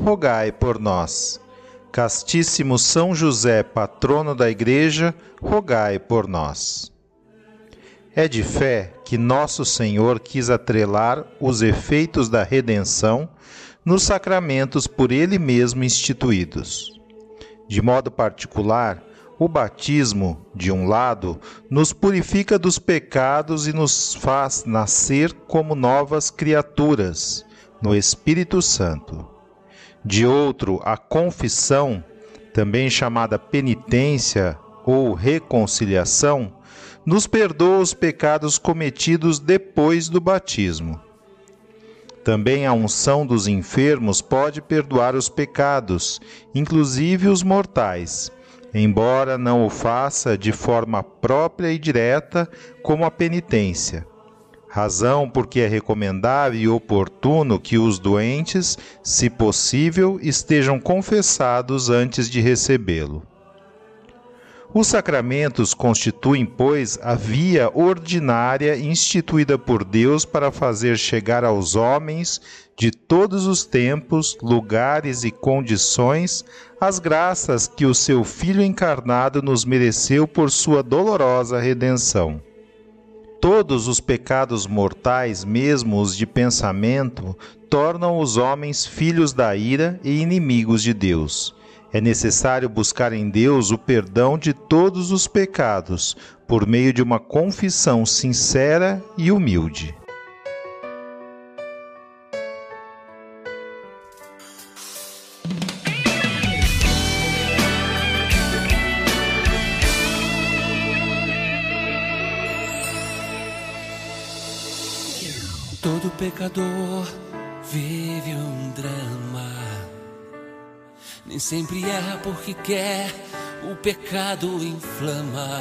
rogai por nós. Castíssimo São José, patrono da Igreja, rogai por nós. É de fé que nosso Senhor quis atrelar os efeitos da redenção nos sacramentos por Ele mesmo instituídos. De modo particular, o batismo, de um lado, nos purifica dos pecados e nos faz nascer como novas criaturas no Espírito Santo. De outro, a confissão, também chamada penitência ou reconciliação, nos perdoa os pecados cometidos depois do batismo. Também a unção dos enfermos pode perdoar os pecados, inclusive os mortais embora não o faça de forma própria e direta como a penitência. Razão porque é recomendável e oportuno que os doentes, se possível, estejam confessados antes de recebê-lo. Os sacramentos constituem, pois, a via ordinária instituída por Deus para fazer chegar aos homens de todos os tempos, lugares e condições as graças que o seu Filho encarnado nos mereceu por sua dolorosa redenção. Todos os pecados mortais, mesmo os de pensamento, tornam os homens filhos da ira e inimigos de Deus é necessário buscar em Deus o perdão de todos os pecados por meio de uma confissão sincera e humilde. Sempre erra porque quer, o pecado inflama.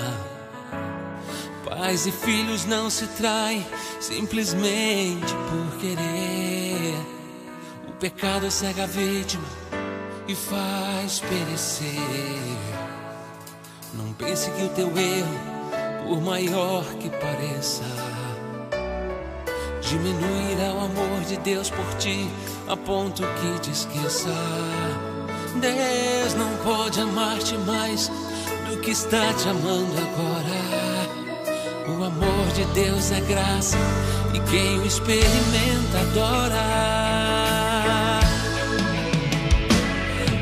Pais e filhos não se traem simplesmente por querer. O pecado cega a vítima e faz perecer. Não pense que o teu erro, por maior que pareça, diminuirá o amor de Deus por ti a ponto que te esqueça. Deus não pode amar-te mais do que está te amando agora. O amor de Deus é graça e quem o experimenta adora.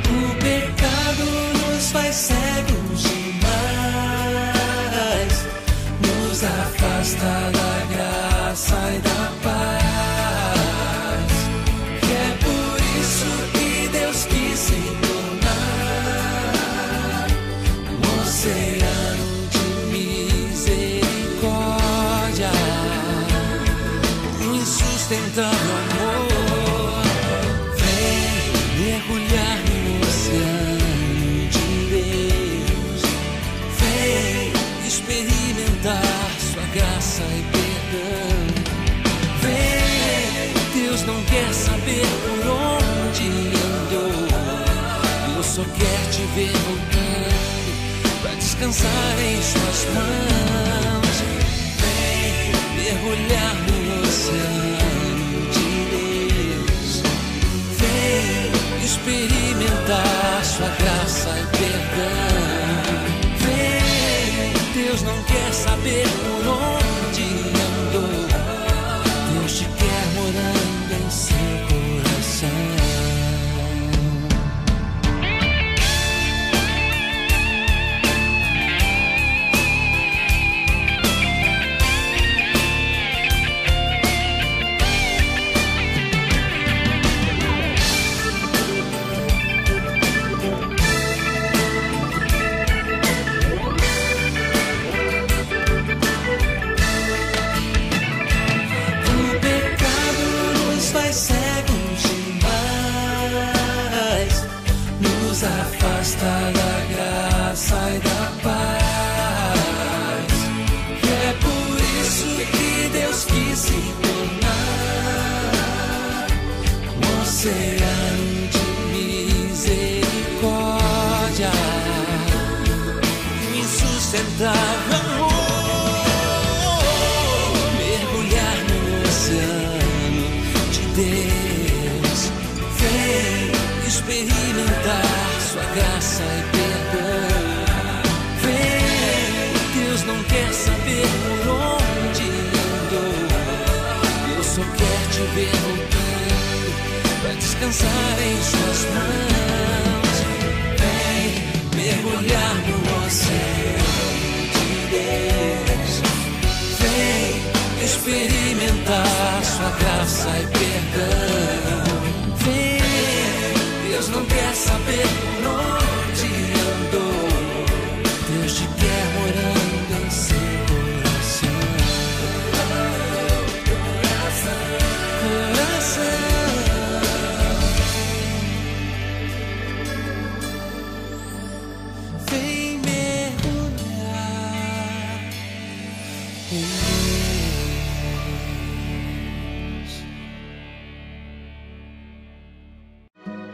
O pecado nos faz cegos ver voltando pra descansar em suas mãos. Vem mergulhar no oceano de Deus. Vem experimentar sua graça e perdão. Vem, Deus não quer saber por onde para descansar em suas mãos. Vem mergulhar no oceano de Deus. Vem experimentar sua graça e perdão. Vem, Deus não quer saber por onde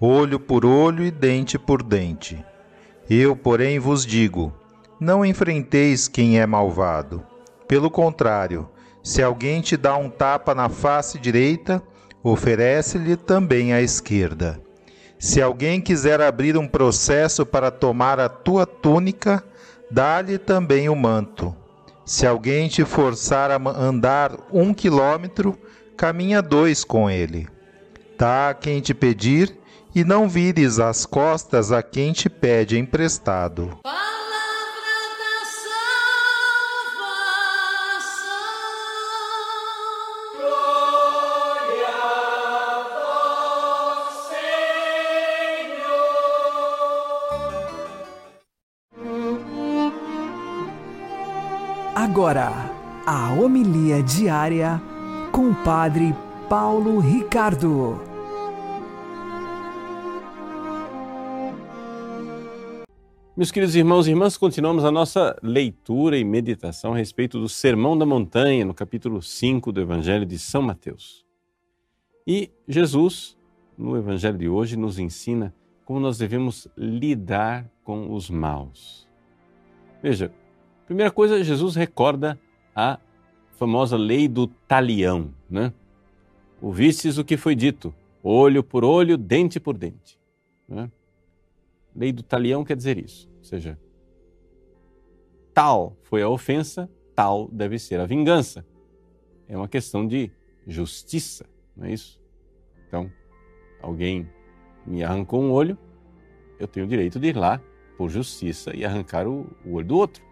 olho por olho e dente por dente. Eu, porém, vos digo: não enfrenteis quem é malvado. Pelo contrário, se alguém te dá um tapa na face direita, oferece-lhe também a esquerda. Se alguém quiser abrir um processo para tomar a tua túnica, dá-lhe também o manto. Se alguém te forçar a andar um quilômetro, caminha dois com ele. Dá a quem te pedir, e não vires as costas a quem te pede emprestado. Palavra da salvação. Agora, a homilia diária com o Padre Paulo Ricardo. Meus queridos irmãos e irmãs, continuamos a nossa leitura e meditação a respeito do Sermão da Montanha, no capítulo 5 do Evangelho de São Mateus. E Jesus, no Evangelho de hoje, nos ensina como nós devemos lidar com os maus. Veja, primeira coisa, Jesus recorda a famosa lei do talião, né? Ouvistes o que foi dito, olho por olho, dente por dente. Né? Lei do talião quer dizer isso, ou seja, tal foi a ofensa, tal deve ser a vingança. É uma questão de justiça, não é isso? Então, alguém me arrancou um olho, eu tenho o direito de ir lá por justiça e arrancar o, o olho do outro.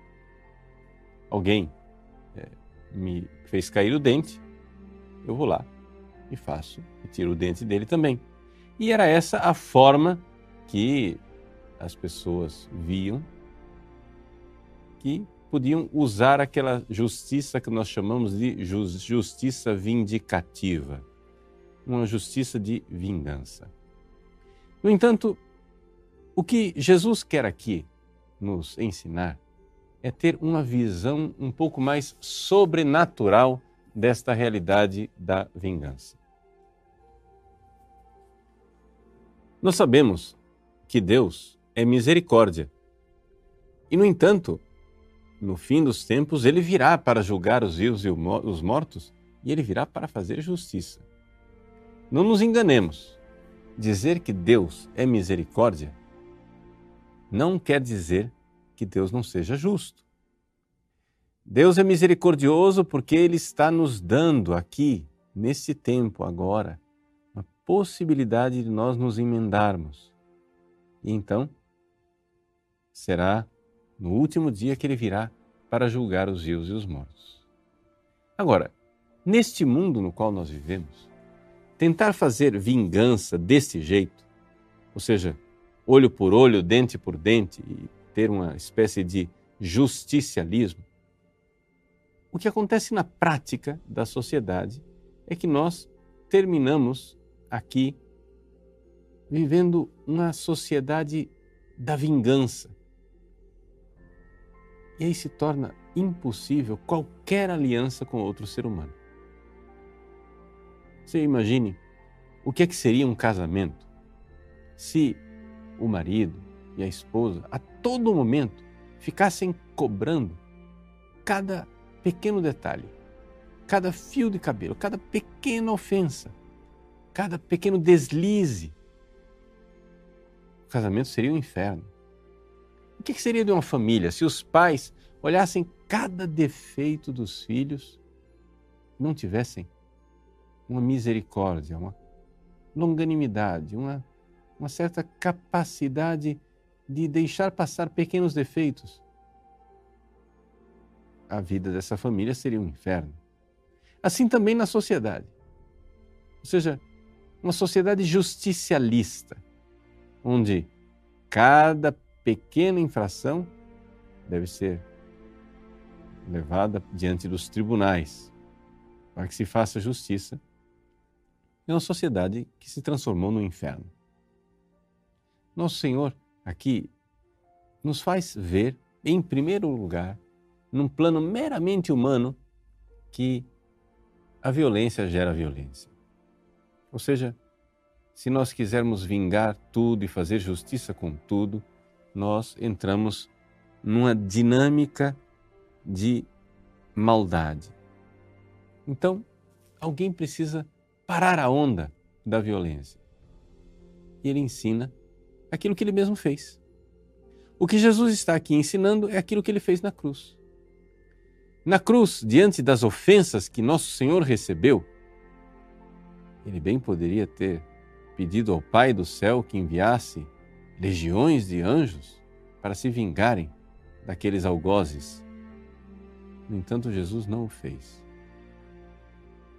Alguém eh, me fez cair o dente, eu vou lá e faço, e tiro o dente dele também. E era essa a forma que as pessoas viam que podiam usar aquela justiça que nós chamamos de jus- justiça vindicativa, uma justiça de vingança. No entanto, o que Jesus quer aqui nos ensinar é ter uma visão um pouco mais sobrenatural desta realidade da vingança. Nós sabemos que Deus é misericórdia. E, no entanto, no fim dos tempos, ele virá para julgar os vivos e os mortos e ele virá para fazer justiça. Não nos enganemos. Dizer que Deus é misericórdia não quer dizer que Deus não seja justo. Deus é misericordioso porque Ele está nos dando aqui, nesse tempo agora, a possibilidade de nós nos emendarmos. E então, será no último dia que Ele virá para julgar os vivos e os mortos. Agora, neste mundo no qual nós vivemos, tentar fazer vingança desse jeito, ou seja, olho por olho, dente por dente, e ter uma espécie de justicialismo, O que acontece na prática da sociedade é que nós terminamos aqui vivendo uma sociedade da vingança. E aí se torna impossível qualquer aliança com outro ser humano. Você imagine o que é que seria um casamento se o marido e a esposa a todo momento ficassem cobrando cada pequeno detalhe, cada fio de cabelo, cada pequena ofensa, cada pequeno deslize. O casamento seria um inferno. O que seria de uma família se os pais olhassem cada defeito dos filhos e não tivessem uma misericórdia, uma longanimidade, uma, uma certa capacidade de deixar passar pequenos defeitos? A vida dessa família seria um inferno. Assim também na sociedade. Ou seja, uma sociedade justicialista, onde cada pequena infração deve ser levada diante dos tribunais para que se faça justiça, é uma sociedade que se transformou no inferno. Nosso Senhor aqui nos faz ver, em primeiro lugar, num plano meramente humano, que a violência gera violência. Ou seja, se nós quisermos vingar tudo e fazer justiça com tudo, nós entramos numa dinâmica de maldade. Então, alguém precisa parar a onda da violência. E ele ensina aquilo que ele mesmo fez. O que Jesus está aqui ensinando é aquilo que ele fez na cruz. Na cruz, diante das ofensas que nosso Senhor recebeu, ele bem poderia ter pedido ao Pai do céu que enviasse legiões de anjos para se vingarem daqueles algozes no entanto, Jesus não o fez.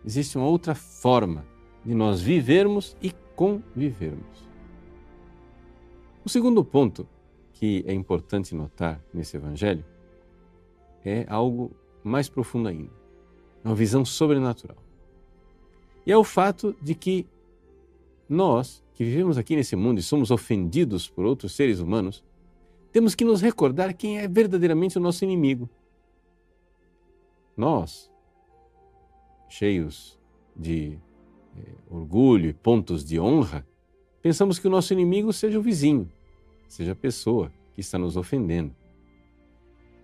Existe uma outra forma de nós vivermos e convivermos. O segundo ponto que é importante notar nesse Evangelho é algo mais profundo ainda uma visão sobrenatural. E é o fato de que nós, que vivemos aqui nesse mundo e somos ofendidos por outros seres humanos, temos que nos recordar quem é verdadeiramente o nosso inimigo. Nós, cheios de eh, orgulho e pontos de honra, pensamos que o nosso inimigo seja o vizinho, seja a pessoa que está nos ofendendo.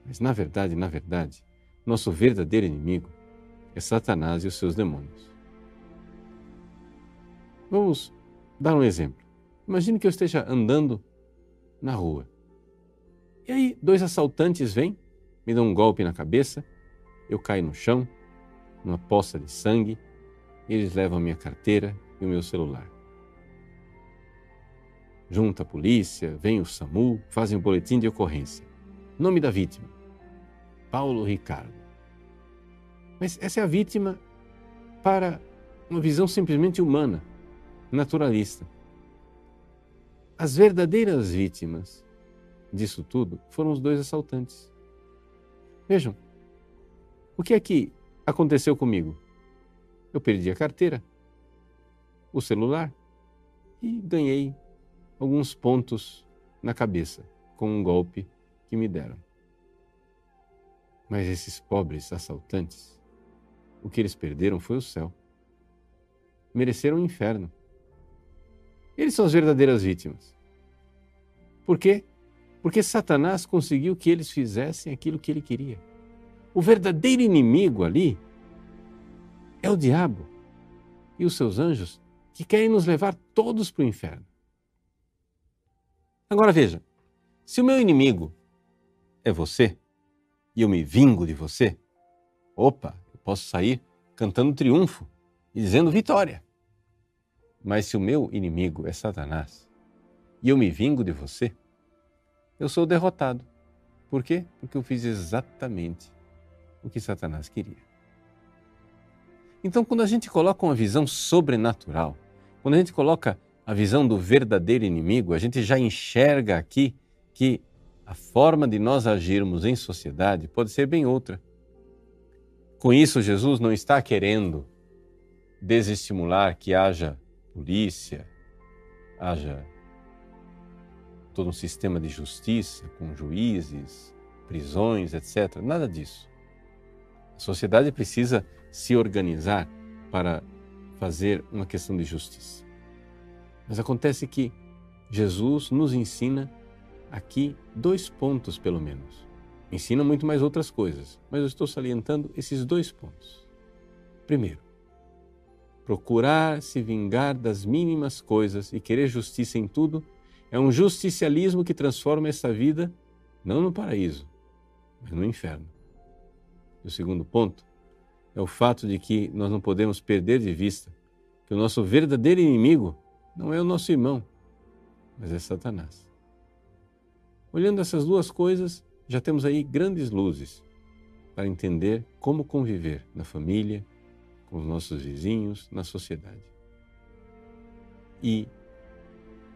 Mas na verdade, na verdade, nosso verdadeiro inimigo é Satanás e os seus demônios. Vamos dar um exemplo. Imagine que eu esteja andando na rua. E aí, dois assaltantes vêm, me dão um golpe na cabeça eu caio no chão, numa poça de sangue, eles levam a minha carteira e o meu celular. Junta a polícia, vem o SAMU, fazem o um boletim de ocorrência. Nome da vítima: Paulo Ricardo. Mas essa é a vítima para uma visão simplesmente humana, naturalista. As verdadeiras vítimas disso tudo foram os dois assaltantes. Vejam, o que é que aconteceu comigo? Eu perdi a carteira, o celular e ganhei alguns pontos na cabeça com um golpe que me deram. Mas esses pobres assaltantes, o que eles perderam foi o céu. Mereceram o um inferno. Eles são as verdadeiras vítimas. Por quê? Porque Satanás conseguiu que eles fizessem aquilo que ele queria. O verdadeiro inimigo ali é o diabo e os seus anjos que querem nos levar todos para o inferno. Agora veja: se o meu inimigo é você e eu me vingo de você, opa, eu posso sair cantando triunfo e dizendo vitória. Mas se o meu inimigo é Satanás e eu me vingo de você, eu sou derrotado. Por quê? Porque eu fiz exatamente o que Satanás queria. Então, quando a gente coloca uma visão sobrenatural, quando a gente coloca a visão do verdadeiro inimigo, a gente já enxerga aqui que a forma de nós agirmos em sociedade pode ser bem outra. Com isso, Jesus não está querendo desestimular que haja polícia, haja todo um sistema de justiça com juízes, prisões, etc. Nada disso. A sociedade precisa se organizar para fazer uma questão de justiça. Mas acontece que Jesus nos ensina aqui dois pontos, pelo menos. Ensina muito mais outras coisas, mas eu estou salientando esses dois pontos. Primeiro, procurar se vingar das mínimas coisas e querer justiça em tudo é um justicialismo que transforma essa vida não no paraíso, mas no inferno. E o segundo ponto é o fato de que nós não podemos perder de vista que o nosso verdadeiro inimigo não é o nosso irmão, mas é Satanás. Olhando essas duas coisas, já temos aí grandes luzes para entender como conviver na família, com os nossos vizinhos, na sociedade. E,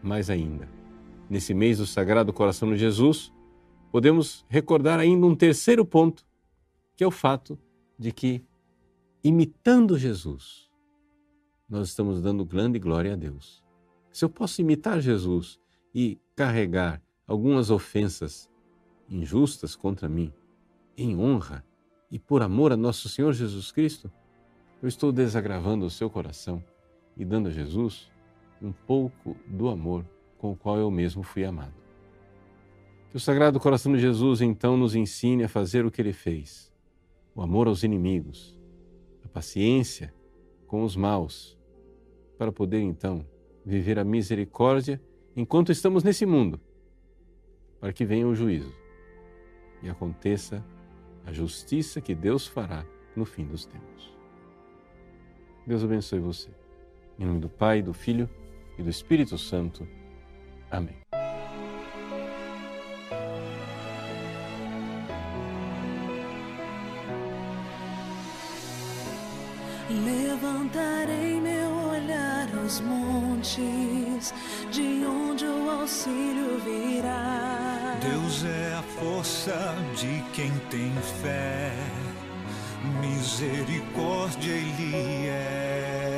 mais ainda, nesse mês do Sagrado Coração de Jesus, podemos recordar ainda um terceiro ponto, que é o fato de que, imitando Jesus, nós estamos dando grande glória a Deus. Se eu posso imitar Jesus e carregar algumas ofensas injustas contra mim em honra e por amor a nosso Senhor Jesus Cristo, eu estou desagravando o seu coração e dando a Jesus um pouco do amor com o qual eu mesmo fui amado. Que o Sagrado Coração de Jesus então nos ensine a fazer o que ele fez: o amor aos inimigos, a paciência com os maus, para poder então viver a misericórdia enquanto estamos nesse mundo, para que venha o juízo e aconteça a justiça que Deus fará no fim dos tempos. Deus abençoe você. Em nome do Pai, do Filho e do Espírito Santo. Amém. Levantarei meu olhar aos montes, de onde o auxílio virá. Deus é a força de quem tem fé, misericórdia Ele é.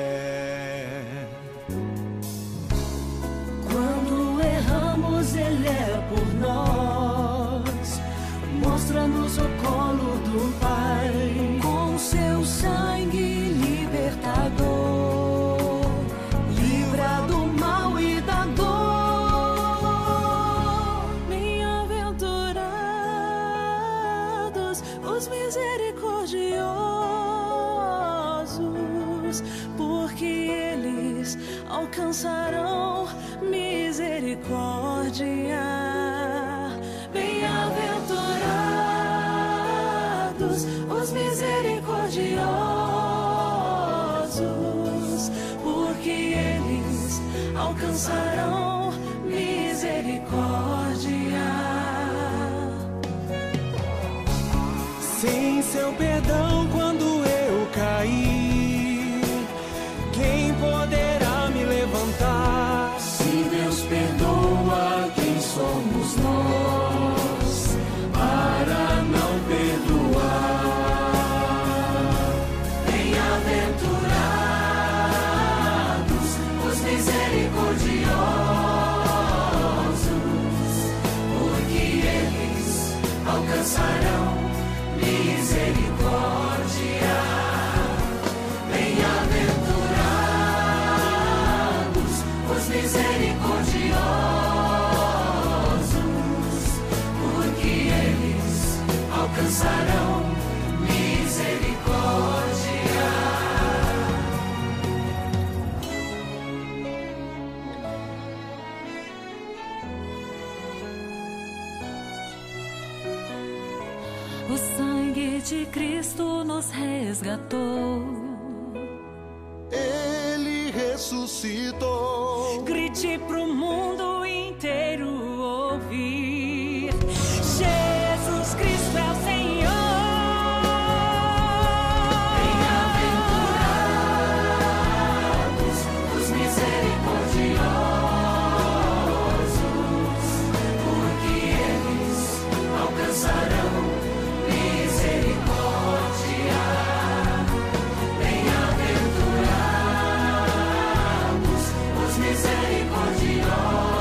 misericordioso.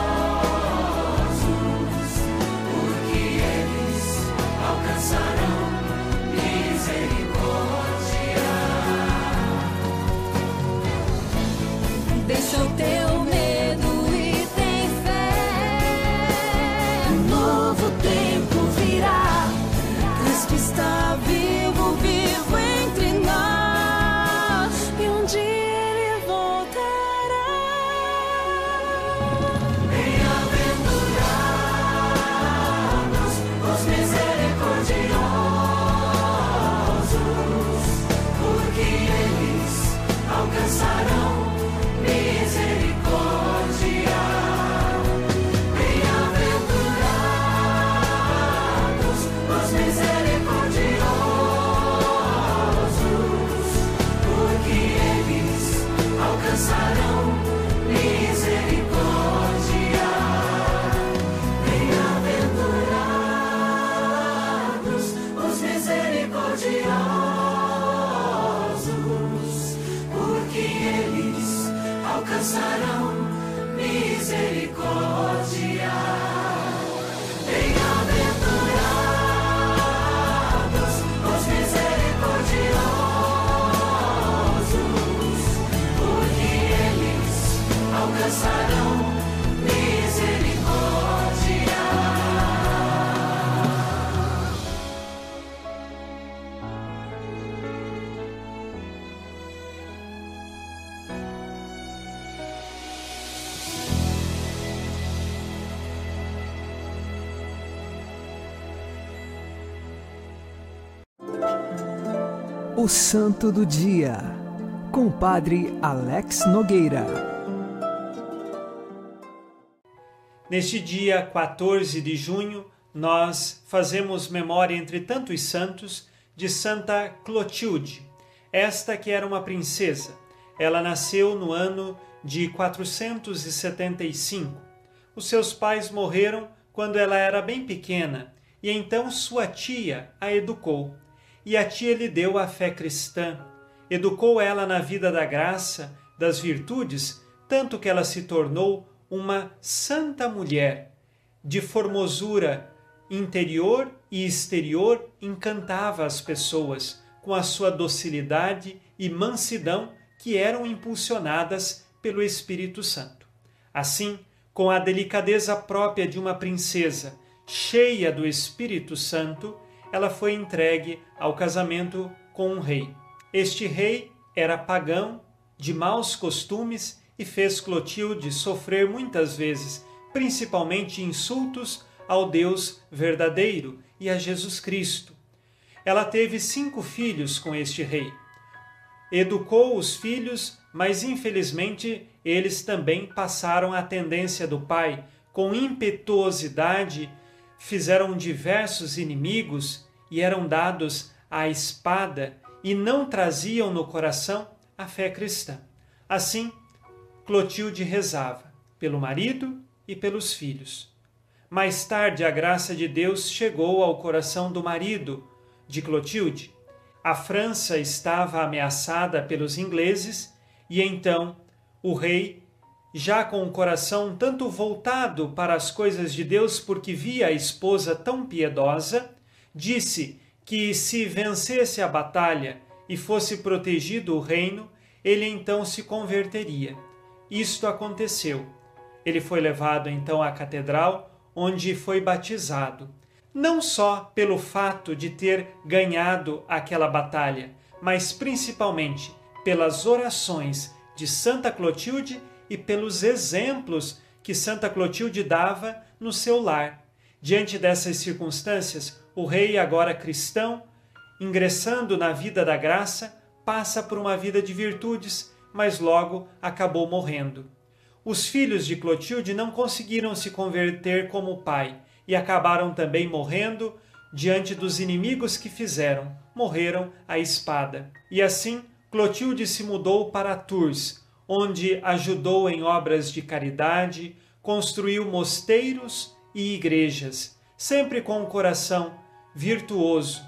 Alcançarão misericórdia. O Santo do Dia, com o Padre Alex Nogueira. Neste dia 14 de junho, nós fazemos memória entre tantos santos de Santa Clotilde, esta que era uma princesa. Ela nasceu no ano de 475. Os seus pais morreram quando ela era bem pequena e então sua tia a educou. E a tia lhe deu a fé cristã, educou ela na vida da graça, das virtudes, tanto que ela se tornou uma santa mulher, de formosura interior e exterior, encantava as pessoas com a sua docilidade e mansidão que eram impulsionadas pelo Espírito Santo. Assim, com a delicadeza própria de uma princesa, cheia do Espírito Santo, ela foi entregue ao casamento com um rei. Este rei era pagão, de maus costumes e fez Clotilde sofrer muitas vezes, principalmente insultos ao Deus verdadeiro e a Jesus Cristo. Ela teve cinco filhos com este rei. Educou os filhos, mas infelizmente eles também passaram a tendência do pai, com impetuosidade, fizeram diversos inimigos e eram dados à espada e não traziam no coração a fé cristã. Assim, Clotilde rezava pelo marido e pelos filhos. Mais tarde, a graça de Deus chegou ao coração do marido de Clotilde. A França estava ameaçada pelos ingleses e então o rei, já com o coração tanto voltado para as coisas de Deus porque via a esposa tão piedosa, disse que se vencesse a batalha e fosse protegido o reino, ele então se converteria. Isto aconteceu. Ele foi levado então à catedral, onde foi batizado, não só pelo fato de ter ganhado aquela batalha, mas principalmente pelas orações de Santa Clotilde e pelos exemplos que Santa Clotilde dava no seu lar. Diante dessas circunstâncias, o rei, agora cristão, ingressando na vida da graça, passa por uma vida de virtudes, mas logo acabou morrendo. Os filhos de Clotilde não conseguiram se converter como o pai e acabaram também morrendo diante dos inimigos que fizeram, morreram à espada. E assim, Clotilde se mudou para Tours, onde ajudou em obras de caridade, construiu mosteiros e igrejas, sempre com um coração virtuoso.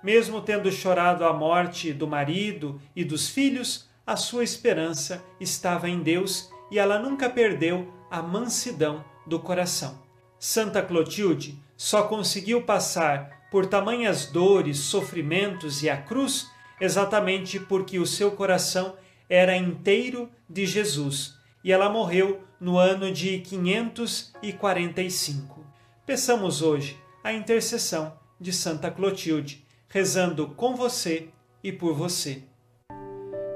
Mesmo tendo chorado a morte do marido e dos filhos, a sua esperança estava em Deus e ela nunca perdeu a mansidão do coração. Santa Clotilde só conseguiu passar por tamanhas dores, sofrimentos e a cruz exatamente porque o seu coração era inteiro de Jesus e ela morreu no ano de 545. Peçamos hoje a intercessão de Santa Clotilde, rezando com você e por você.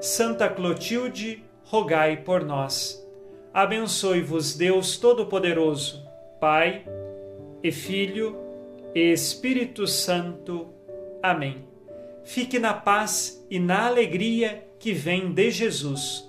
Santa Clotilde, rogai por nós. Abençoe-vos Deus Todo-Poderoso, Pai e Filho e Espírito Santo. Amém. Fique na paz e na alegria que vem de Jesus.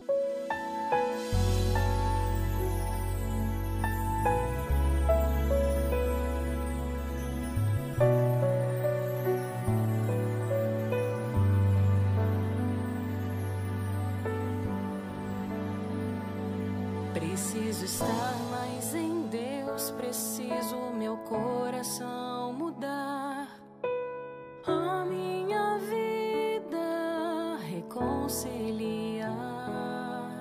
reconciliar.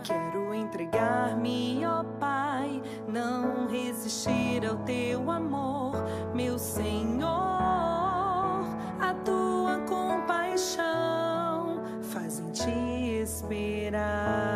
Quero entregar-me, ó Pai, não resistir ao teu amor, meu Senhor, a tua compaixão faz em te esperar.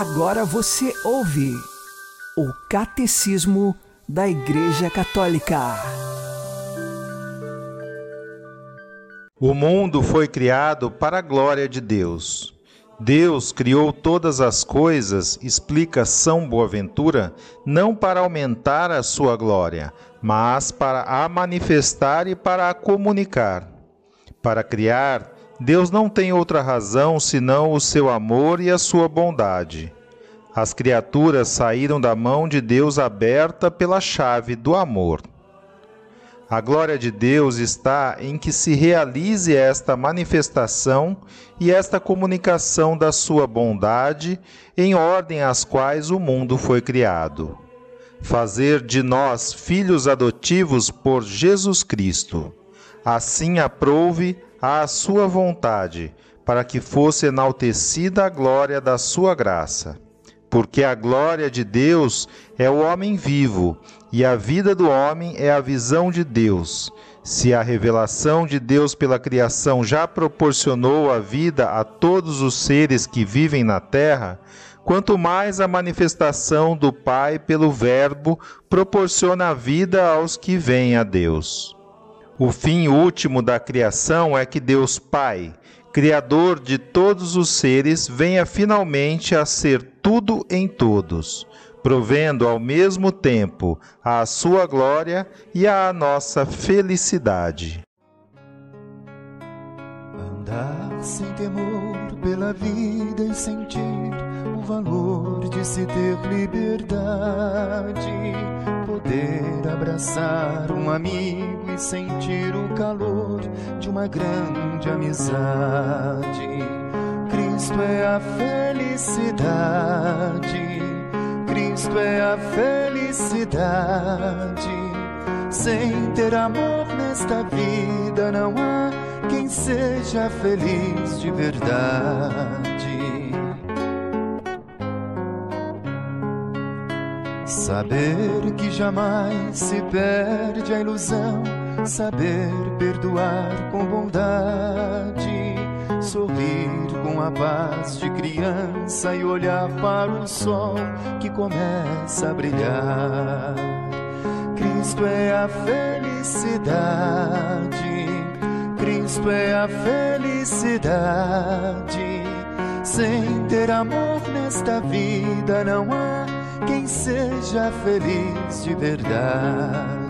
Agora você ouve o Catecismo da Igreja Católica. O mundo foi criado para a glória de Deus. Deus criou todas as coisas, explica São Boaventura, não para aumentar a sua glória, mas para a manifestar e para a comunicar. Para criar, Deus não tem outra razão senão o seu amor e a sua bondade. As criaturas saíram da mão de Deus aberta pela chave do amor. A glória de Deus está em que se realize esta manifestação e esta comunicação da sua bondade, em ordem às quais o mundo foi criado. Fazer de nós filhos adotivos por Jesus Cristo. Assim aprouve a sua vontade, para que fosse enaltecida a glória da sua graça porque a glória de Deus é o homem vivo, e a vida do homem é a visão de Deus. Se a revelação de Deus pela criação já proporcionou a vida a todos os seres que vivem na terra, quanto mais a manifestação do Pai pelo Verbo proporciona a vida aos que vêm a Deus. O fim último da criação é que Deus Pai, Criador de todos os seres, venha finalmente a ser tudo em todos, provendo ao mesmo tempo a sua glória e a nossa felicidade. Andar sem temor pela vida e sentir o valor de se ter liberdade. Poder abraçar um amigo e sentir o calor de uma grande amizade. Cristo é a felicidade. Cristo é a felicidade. Sem ter amor nesta vida, não há quem seja feliz de verdade. Saber que jamais se perde a ilusão, saber perdoar com bondade, sorrir com a paz de criança e olhar para o sol que começa a brilhar. Cristo é a felicidade, Cristo é a felicidade. Sem ter amor nesta vida não há seja feliz de verdade.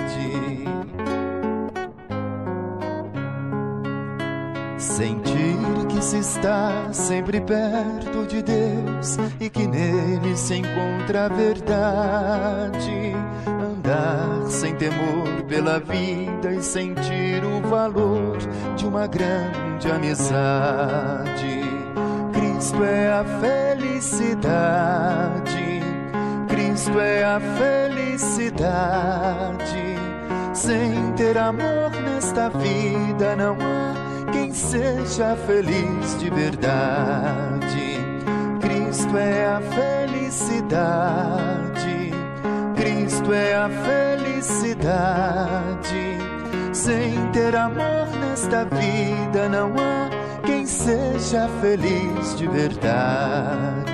Sentir que se está sempre perto de Deus e que nele se encontra a verdade. Andar sem temor pela vida e sentir o valor de uma grande amizade. Cristo é a felicidade. Cristo é a felicidade. Sem ter amor nesta vida não há quem seja feliz de verdade. Cristo é a felicidade. Cristo é a felicidade. Sem ter amor nesta vida não há quem seja feliz de verdade.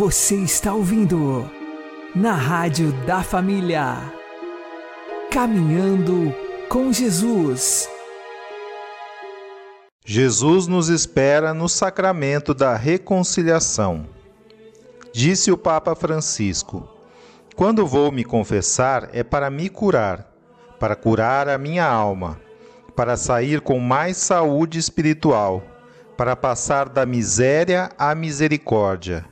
Você está ouvindo na Rádio da Família. Caminhando com Jesus. Jesus nos espera no sacramento da reconciliação. Disse o Papa Francisco: Quando vou me confessar é para me curar, para curar a minha alma, para sair com mais saúde espiritual, para passar da miséria à misericórdia.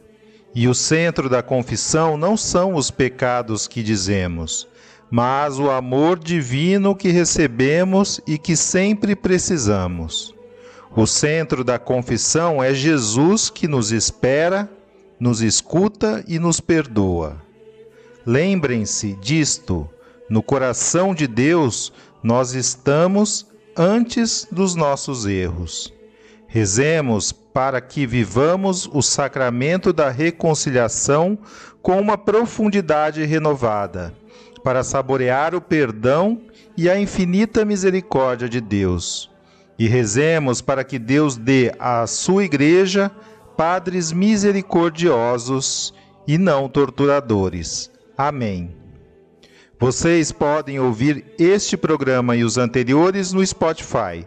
E o centro da confissão não são os pecados que dizemos, mas o amor divino que recebemos e que sempre precisamos. O centro da confissão é Jesus que nos espera, nos escuta e nos perdoa. Lembrem-se disto: no coração de Deus nós estamos antes dos nossos erros. Rezemos para que vivamos o sacramento da reconciliação com uma profundidade renovada, para saborear o perdão e a infinita misericórdia de Deus. E rezemos para que Deus dê à sua igreja padres misericordiosos e não torturadores. Amém. Vocês podem ouvir este programa e os anteriores no Spotify.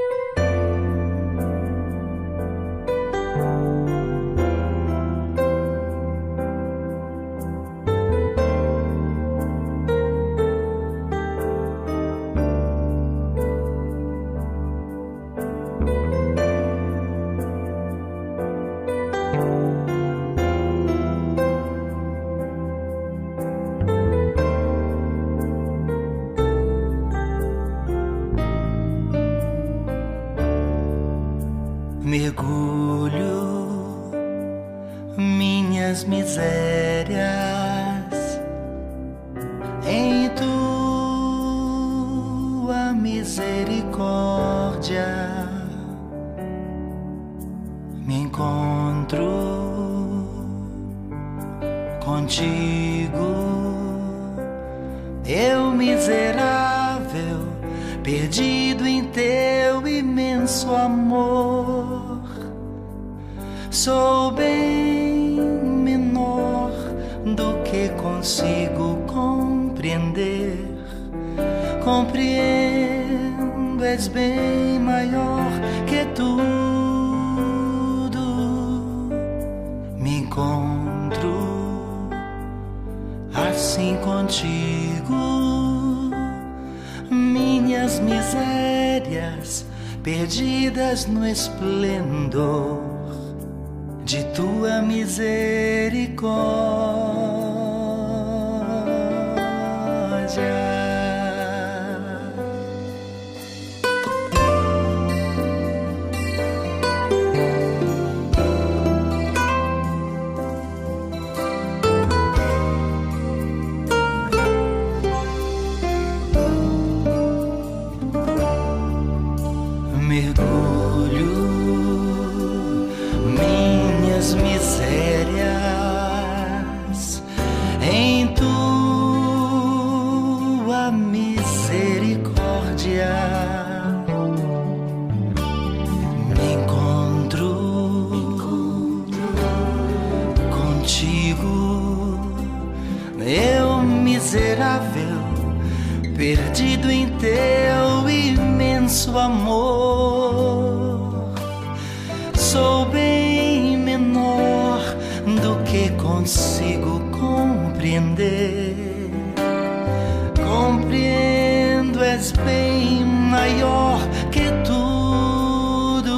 assim contigo. Minhas misérias perdidas no esplendor de tua misericórdia. consigo compreender. Compreendo, és bem maior que tudo.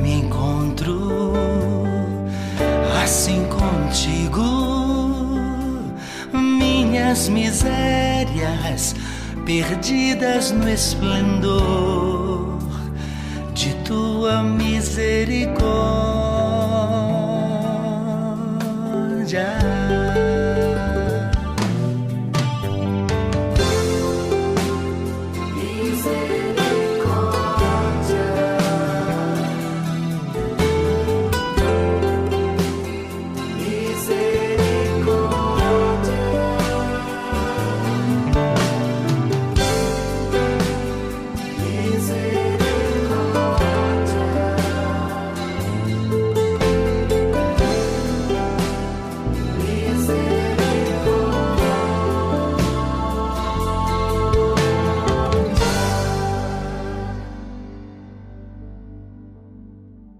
Me encontro assim contigo. Minhas misérias perdidas no esplendor de tua misericórdia.